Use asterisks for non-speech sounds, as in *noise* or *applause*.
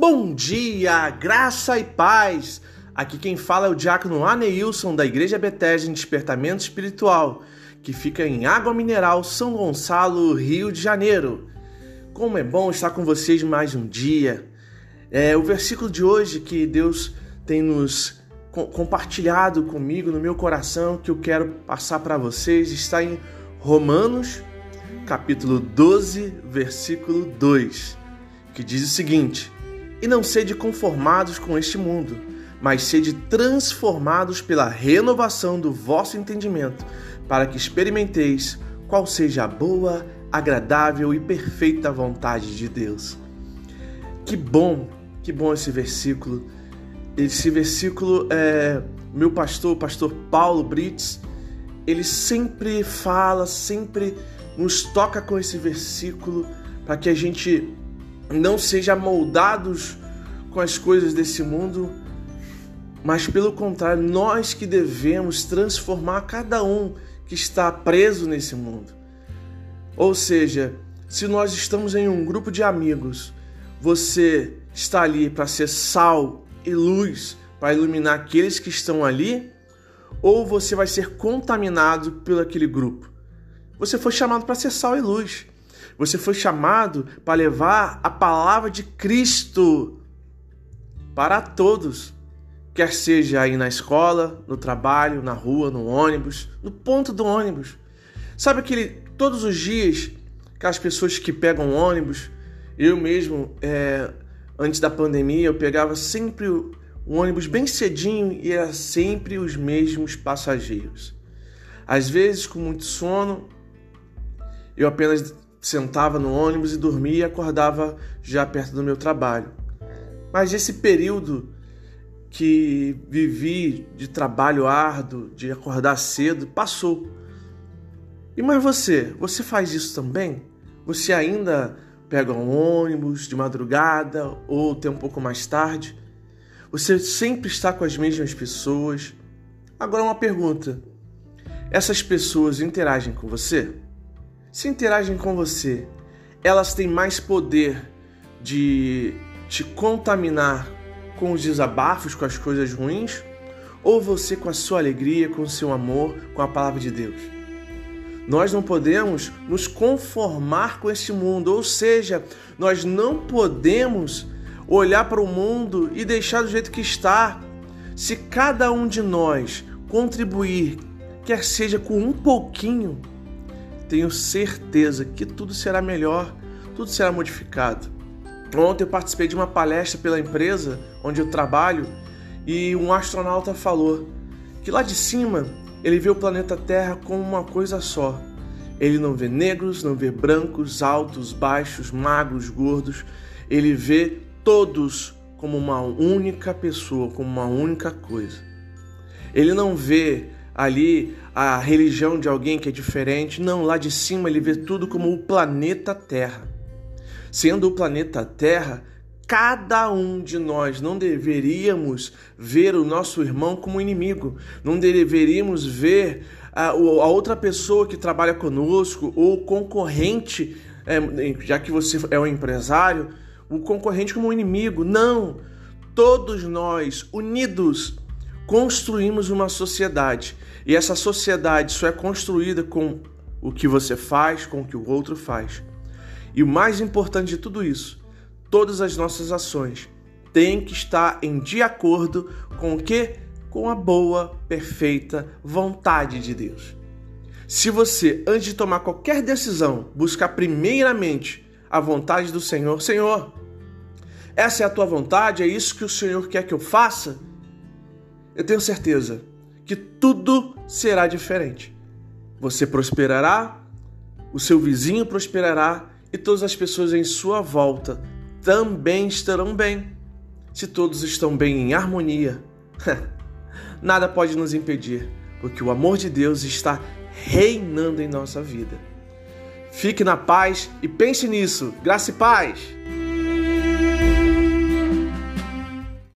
Bom dia, graça e paz. Aqui quem fala é o diácono Aneilson da Igreja Bethesda em Despertamento Espiritual, que fica em Água Mineral, São Gonçalo, Rio de Janeiro. Como é bom estar com vocês mais um dia. É o versículo de hoje que Deus tem nos compartilhado comigo no meu coração que eu quero passar para vocês está em Romanos, capítulo 12, versículo 2, que diz o seguinte: e não sede conformados com este mundo, mas sede transformados pela renovação do vosso entendimento, para que experimenteis qual seja a boa, agradável e perfeita vontade de Deus. Que bom, que bom esse versículo. Esse versículo é meu pastor, o pastor Paulo Brits, ele sempre fala, sempre nos toca com esse versículo para que a gente não seja moldados com as coisas desse mundo, mas pelo contrário, nós que devemos transformar cada um que está preso nesse mundo. Ou seja, se nós estamos em um grupo de amigos, você está ali para ser sal e luz para iluminar aqueles que estão ali, ou você vai ser contaminado pelo aquele grupo. Você foi chamado para ser sal e luz. Você foi chamado para levar a palavra de Cristo para todos, quer seja aí na escola, no trabalho, na rua, no ônibus, no ponto do ônibus. Sabe aquele todos os dias aquelas pessoas que pegam ônibus, eu mesmo é, antes da pandemia eu pegava sempre o ônibus bem cedinho e era sempre os mesmos passageiros. Às vezes com muito sono, eu apenas sentava no ônibus e dormia e acordava já perto do meu trabalho. Mas esse período que vivi de trabalho árduo, de acordar cedo, passou. E mas você, você faz isso também? Você ainda pega um ônibus de madrugada ou tem um pouco mais tarde? Você sempre está com as mesmas pessoas? Agora uma pergunta: essas pessoas interagem com você? Se interagem com você, elas têm mais poder de te contaminar com os desabafos, com as coisas ruins, ou você com a sua alegria, com o seu amor, com a palavra de Deus? Nós não podemos nos conformar com esse mundo, ou seja, nós não podemos olhar para o mundo e deixar do jeito que está. Se cada um de nós contribuir, quer seja com um pouquinho, tenho certeza que tudo será melhor, tudo será modificado. Ontem eu participei de uma palestra pela empresa onde eu trabalho e um astronauta falou que lá de cima ele vê o planeta Terra como uma coisa só. Ele não vê negros, não vê brancos, altos, baixos, magros, gordos. Ele vê todos como uma única pessoa, como uma única coisa. Ele não vê ali a religião de alguém que é diferente. Não, lá de cima ele vê tudo como o planeta Terra. Sendo o planeta Terra, cada um de nós não deveríamos ver o nosso irmão como inimigo, não deveríamos ver a, a outra pessoa que trabalha conosco ou concorrente, é, já que você é um empresário, o concorrente como um inimigo. Não! Todos nós, unidos, construímos uma sociedade e essa sociedade só é construída com o que você faz, com o que o outro faz. E o mais importante de tudo isso, todas as nossas ações têm que estar em de acordo com o que? Com a boa, perfeita vontade de Deus. Se você, antes de tomar qualquer decisão, buscar primeiramente a vontade do Senhor, Senhor, essa é a tua vontade, é isso que o Senhor quer que eu faça? Eu tenho certeza que tudo será diferente. Você prosperará, o seu vizinho prosperará e todas as pessoas em sua volta também estarão bem. Se todos estão bem em harmonia, *laughs* nada pode nos impedir, porque o amor de Deus está reinando em nossa vida. Fique na paz e pense nisso. Graça e paz!